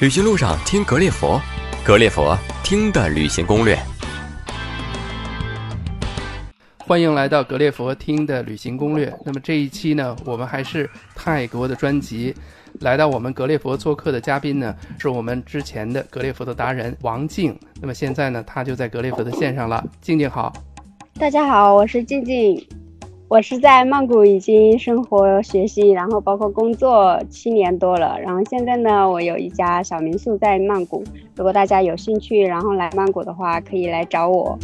旅行路上听格列佛，格列佛听的旅行攻略。欢迎来到格列佛听的旅行攻略。那么这一期呢，我们还是泰国的专辑。来到我们格列佛做客的嘉宾呢，是我们之前的格列佛的达人王静。那么现在呢，他就在格列佛的线上了。静静好，大家好，我是静静。我是在曼谷已经生活、学习，然后包括工作七年多了。然后现在呢，我有一家小民宿在曼谷。如果大家有兴趣，然后来曼谷的话，可以来找我。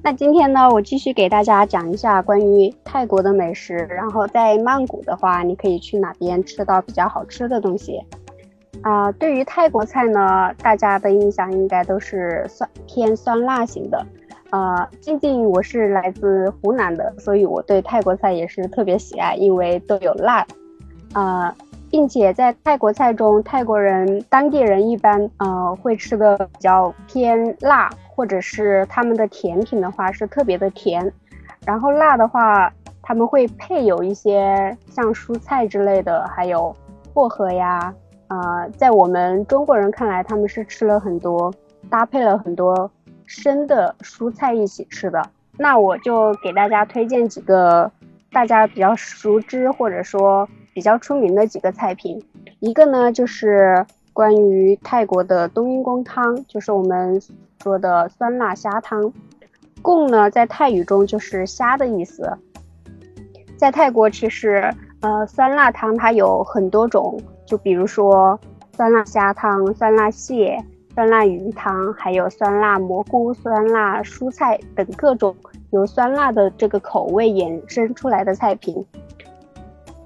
那今天呢，我继续给大家讲一下关于泰国的美食。然后在曼谷的话，你可以去哪边吃到比较好吃的东西？啊，对于泰国菜呢，大家的印象应该都是酸偏酸辣型的。呃，静静我是来自湖南的，所以我对泰国菜也是特别喜爱，因为都有辣。啊，并且在泰国菜中，泰国人当地人一般呃会吃的比较偏辣，或者是他们的甜品的话是特别的甜。然后辣的话，他们会配有一些像蔬菜之类的，还有薄荷呀。啊，在我们中国人看来，他们是吃了很多，搭配了很多生的蔬菜一起吃的。那我就给大家推荐几个大家比较熟知或者说比较出名的几个菜品。一个呢，就是关于泰国的冬阴功汤，就是我们说的酸辣虾汤。贡呢，在泰语中就是虾的意思。在泰国，其实呃，酸辣汤它有很多种。就比如说酸辣虾汤、酸辣蟹、酸辣鱼汤，还有酸辣蘑菇、酸辣蔬菜等各种由酸辣的这个口味衍生出来的菜品。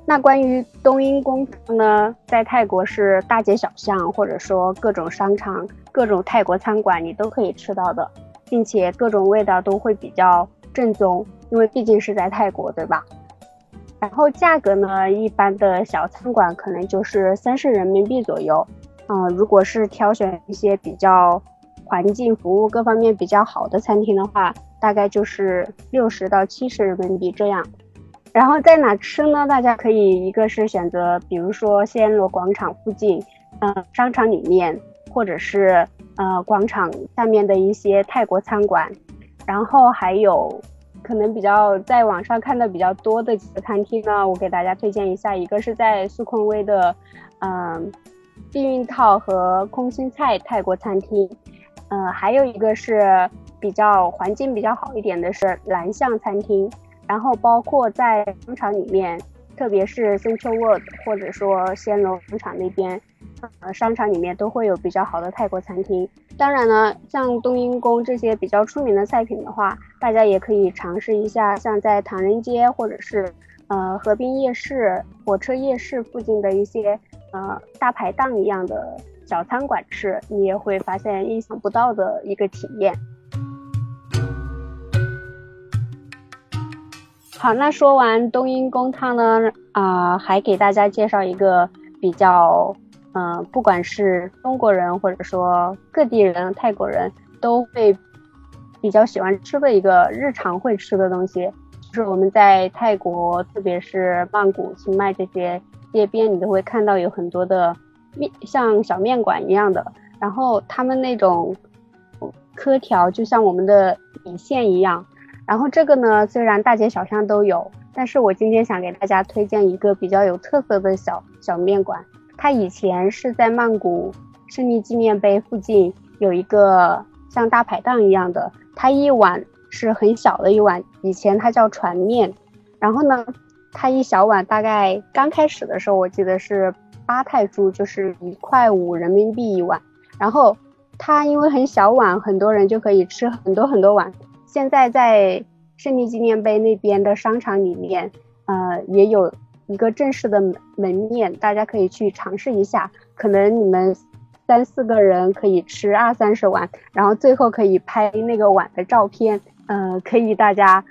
那关于冬阴功呢，在泰国是大街小巷，或者说各种商场、各种泰国餐馆你都可以吃到的，并且各种味道都会比较正宗，因为毕竟是在泰国，对吧？然后价格呢，一般的小餐馆可能就是三十人民币左右，嗯，如果是挑选一些比较环境、服务各方面比较好的餐厅的话，大概就是六十到七十人民币这样。然后在哪吃呢？大家可以一个是选择，比如说暹罗广场附近，嗯，商场里面，或者是呃广场下面的一些泰国餐馆，然后还有。可能比较在网上看的比较多的几个餐厅呢，我给大家推荐一下，一个是在苏坤威的，嗯，避孕套和空心菜泰国餐厅，嗯，还有一个是比较环境比较好一点的是蓝象餐厅，然后包括在商场里面，特别是 Central World 或者说暹罗广场那边。呃，商场里面都会有比较好的泰国餐厅。当然呢，像冬阴功这些比较出名的菜品的话，大家也可以尝试一下，像在唐人街或者是呃河滨夜市、火车夜市附近的一些呃大排档一样的小餐馆吃，你也会发现意想不到的一个体验。好，那说完冬阴功汤呢，啊，还给大家介绍一个比较。嗯，不管是中国人或者说各地人、泰国人都会比较喜欢吃的一个日常会吃的东西，就是我们在泰国，特别是曼谷、清迈这些街边，你都会看到有很多的面，像小面馆一样的，然后他们那种颗条就像我们的米线一样。然后这个呢，虽然大街小巷都有，但是我今天想给大家推荐一个比较有特色的小小面馆。它以前是在曼谷胜利纪念碑附近有一个像大排档一样的，它一碗是很小的一碗，以前它叫船面，然后呢，它一小碗大概刚开始的时候我记得是八泰铢，就是一块五人民币一碗，然后它因为很小碗，很多人就可以吃很多很多碗。现在在胜利纪念碑那边的商场里面，呃，也有。一个正式的门面，大家可以去尝试一下。可能你们三四个人可以吃二三十碗，然后最后可以拍那个碗的照片。呃，可以大家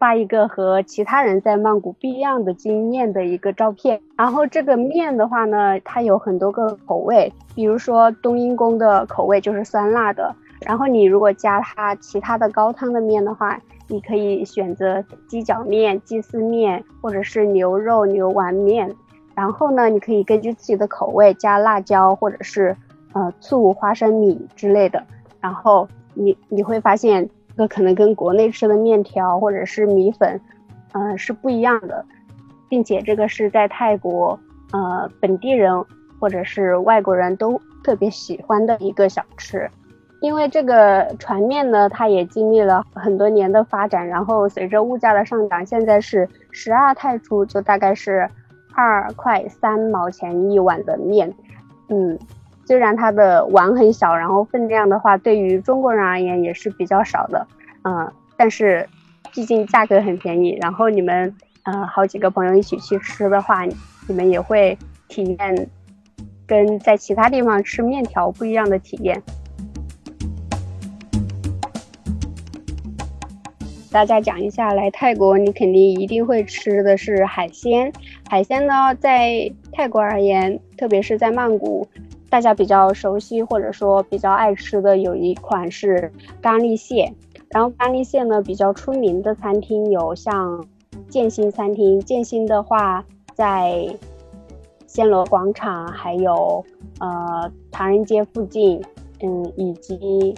发一个和其他人在曼谷不一样的经验的一个照片。然后这个面的话呢，它有很多个口味，比如说冬阴功的口味就是酸辣的。然后你如果加它其他的高汤的面的话，你可以选择鸡脚面、鸡丝面，或者是牛肉牛丸面。然后呢，你可以根据自己的口味加辣椒，或者是呃醋、花生米之类的。然后你你会发现，这可能跟国内吃的面条或者是米粉，嗯，是不一样的，并且这个是在泰国呃本地人或者是外国人都特别喜欢的一个小吃。因为这个船面呢，它也经历了很多年的发展，然后随着物价的上涨，现在是十二泰铢，就大概是二块三毛钱一碗的面。嗯，虽然它的碗很小，然后分量的话，对于中国人而言也是比较少的。嗯，但是毕竟价格很便宜，然后你们呃好几个朋友一起去吃的话，你们也会体验跟在其他地方吃面条不一样的体验。大家讲一下，来泰国你肯定一定会吃的是海鲜。海鲜呢，在泰国而言，特别是在曼谷，大家比较熟悉或者说比较爱吃的有一款是咖喱蟹。然后咖喱蟹呢，比较出名的餐厅有像建新餐厅。建新的话，在暹罗广场，还有呃唐人街附近，嗯，以及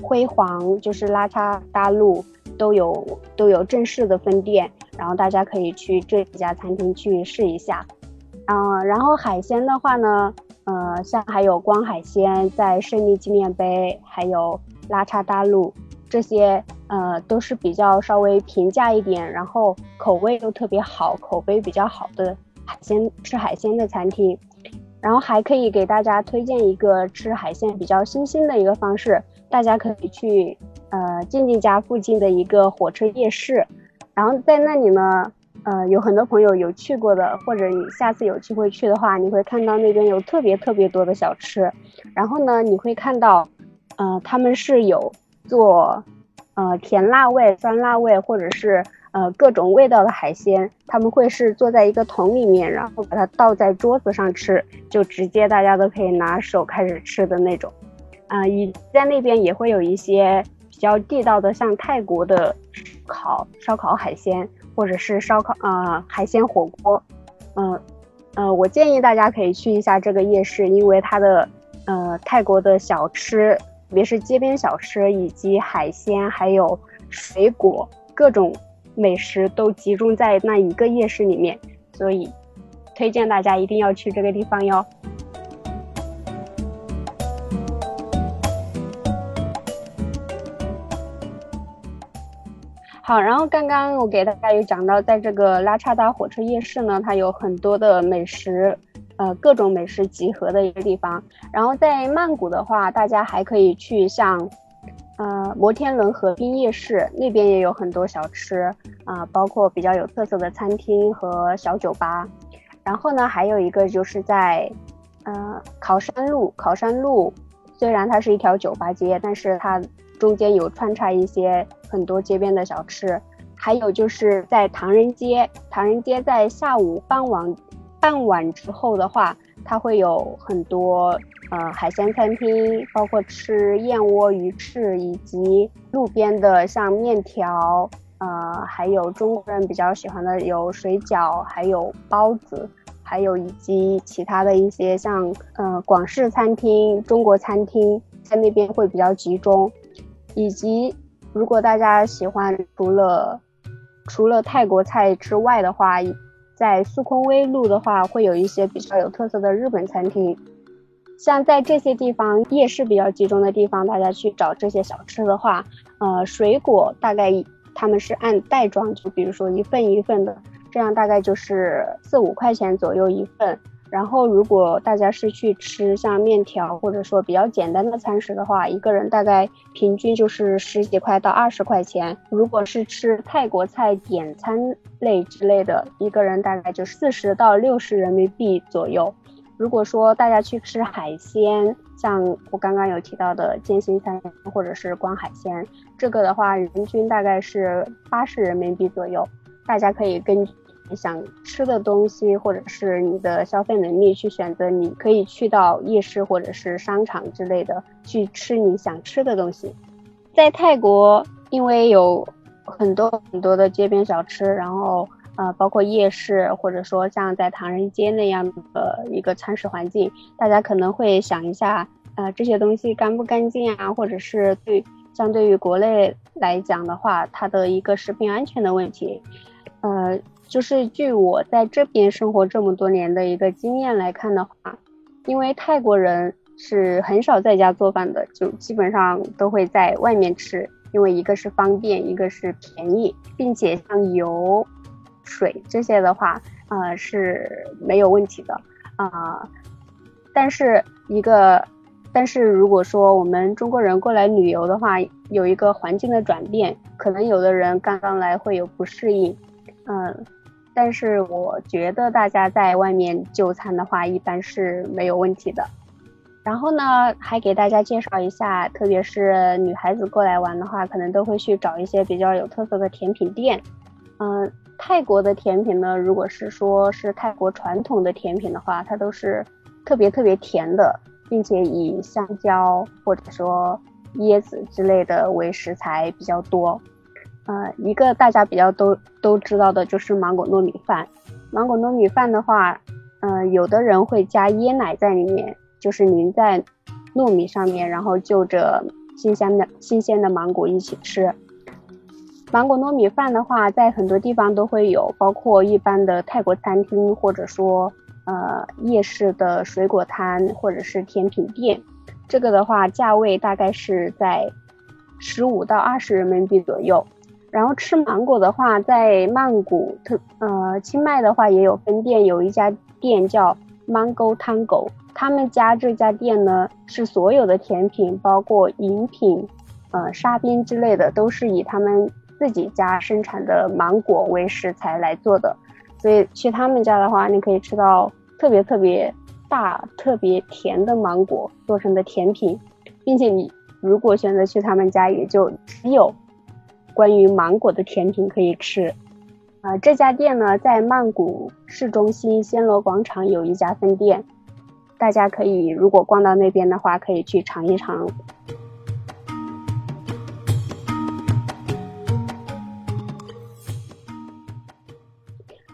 辉煌，就是拉差大路。都有都有正式的分店，然后大家可以去这几家餐厅去试一下，嗯，然后海鲜的话呢，呃，像还有光海鲜在胜利纪念碑，还有拉差大陆这些，呃，都是比较稍微平价一点，然后口味又特别好，口碑比较好的海鲜吃海鲜的餐厅，然后还可以给大家推荐一个吃海鲜比较新兴的一个方式，大家可以去。呃，静静家附近的一个火车夜市，然后在那里呢，呃，有很多朋友有去过的，或者你下次有机会去的话，你会看到那边有特别特别多的小吃，然后呢，你会看到，呃，他们是有做，呃，甜辣味、酸辣味，或者是呃各种味道的海鲜，他们会是坐在一个桶里面，然后把它倒在桌子上吃，就直接大家都可以拿手开始吃的那种，啊，以在那边也会有一些。比较地道的，像泰国的烤烧烤海鲜，或者是烧烤呃海鲜火锅，嗯呃，我建议大家可以去一下这个夜市，因为它的呃泰国的小吃，特别是街边小吃以及海鲜，还有水果各种美食都集中在那一个夜市里面，所以推荐大家一定要去这个地方哟。好，然后刚刚我给大家有讲到，在这个拉差达火车夜市呢，它有很多的美食，呃，各种美食集合的一个地方。然后在曼谷的话，大家还可以去像，呃，摩天轮河滨夜市那边也有很多小吃啊，包括比较有特色的餐厅和小酒吧。然后呢，还有一个就是在，呃，考山路，考山路虽然它是一条酒吧街，但是它。中间有穿插一些很多街边的小吃，还有就是在唐人街，唐人街在下午傍晚傍晚之后的话，它会有很多呃海鲜餐厅，包括吃燕窝、鱼翅，以及路边的像面条，呃，还有中国人比较喜欢的有水饺，还有包子，还有以及其他的一些像呃广式餐厅、中国餐厅在那边会比较集中。以及，如果大家喜欢除了除了泰国菜之外的话，在素空威路的话，会有一些比较有特色的日本餐厅。像在这些地方夜市比较集中的地方，大家去找这些小吃的话，呃，水果大概他们是按袋装，就比如说一份一份的，这样大概就是四五块钱左右一份。然后，如果大家是去吃像面条或者说比较简单的餐食的话，一个人大概平均就是十几块到二十块钱。如果是吃泰国菜点餐类之类的，一个人大概就四十到六十人民币左右。如果说大家去吃海鲜，像我刚刚有提到的建新餐或者是光海鲜，这个的话人均大概是八十人民币左右。大家可以根据。想吃的东西，或者是你的消费能力去选择，你可以去到夜市或者是商场之类的去吃你想吃的东西。在泰国，因为有很多很多的街边小吃，然后呃，包括夜市，或者说像在唐人街那样的一个餐食环境，大家可能会想一下，呃，这些东西干不干净啊？或者是对相对于国内来讲的话，它的一个食品安全的问题，呃，就是据我在这边生活这么多年的一个经验来看的话，因为泰国人是很少在家做饭的，就基本上都会在外面吃。因为一个是方便，一个是便宜，并且像油、水这些的话，呃是没有问题的啊。但是一个，但是如果说我们中国人过来旅游的话，有一个环境的转变，可能有的人刚刚来会有不适应，嗯，但是我觉得大家在外面就餐的话，一般是没有问题的。然后呢，还给大家介绍一下，特别是女孩子过来玩的话，可能都会去找一些比较有特色的甜品店。嗯，泰国的甜品呢，如果是说是泰国传统的甜品的话，它都是特别特别甜的，并且以香蕉或者说椰子之类的为食材比较多。呃，一个大家比较都都知道的就是芒果糯米饭。芒果糯米饭的话，呃，有的人会加椰奶在里面。就是淋在糯米上面，然后就着新鲜的新鲜的芒果一起吃。芒果糯米饭的话，在很多地方都会有，包括一般的泰国餐厅，或者说呃夜市的水果摊，或者是甜品店。这个的话，价位大概是在十五到二十人民币左右。然后吃芒果的话，在曼谷特呃清迈的话也有分店，有一家店叫 Mango Tango。他们家这家店呢，是所有的甜品，包括饮品，呃，沙冰之类的，都是以他们自己家生产的芒果为食材来做的。所以去他们家的话，你可以吃到特别特别大、特别甜的芒果做成的甜品，并且你如果选择去他们家，也就只有关于芒果的甜品可以吃。啊，这家店呢，在曼谷市中心暹罗广场有一家分店。大家可以，如果逛到那边的话，可以去尝一尝。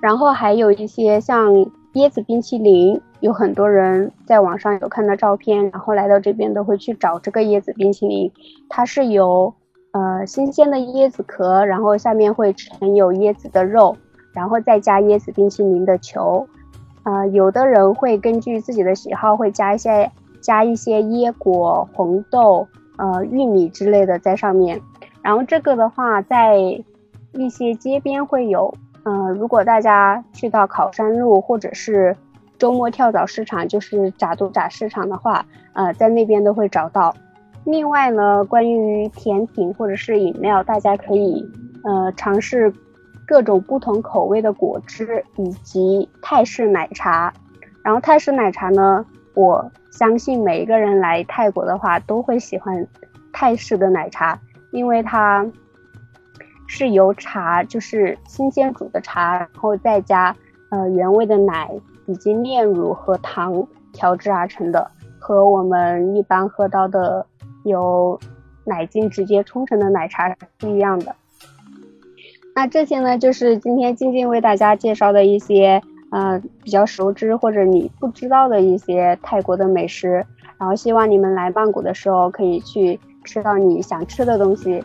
然后还有一些像椰子冰淇淋，有很多人在网上有看到照片，然后来到这边都会去找这个椰子冰淇淋。它是由呃新鲜的椰子壳，然后下面会盛有椰子的肉，然后再加椰子冰淇淋的球。呃，有的人会根据自己的喜好，会加一些加一些椰果、红豆、呃玉米之类的在上面。然后这个的话，在一些街边会有。嗯，如果大家去到考山路或者是周末跳蚤市场，就是炸肚炸市场的话，呃，在那边都会找到。另外呢，关于甜品或者是饮料，大家可以呃尝试。各种不同口味的果汁以及泰式奶茶，然后泰式奶茶呢，我相信每一个人来泰国的话都会喜欢泰式的奶茶，因为它是由茶就是新鲜煮的茶，然后再加呃原味的奶以及炼乳和糖调制而成的，和我们一般喝到的有奶精直接冲成的奶茶是不一样的。那这些呢，就是今天静静为大家介绍的一些，呃，比较熟知或者你不知道的一些泰国的美食。然后希望你们来曼谷的时候，可以去吃到你想吃的东西。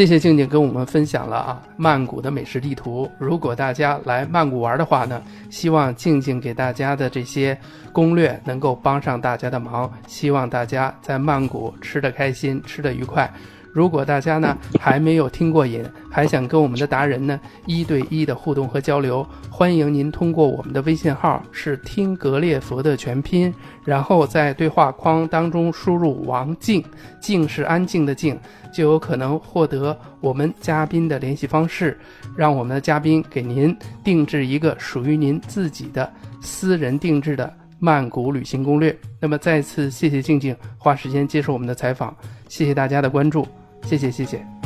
谢谢静静跟我们分享了啊曼谷的美食地图。如果大家来曼谷玩的话呢，希望静静给大家的这些攻略能够帮上大家的忙。希望大家在曼谷吃得开心，吃得愉快。如果大家呢还没有听过瘾，还想跟我们的达人呢一对一的互动和交流，欢迎您通过我们的微信号是听格列佛的全拼，然后在对话框当中输入王静，静是安静的静，就有可能获得我们嘉宾的联系方式，让我们的嘉宾给您定制一个属于您自己的私人定制的曼谷旅行攻略。那么再次谢谢静静花时间接受我们的采访，谢谢大家的关注。谢谢，谢谢。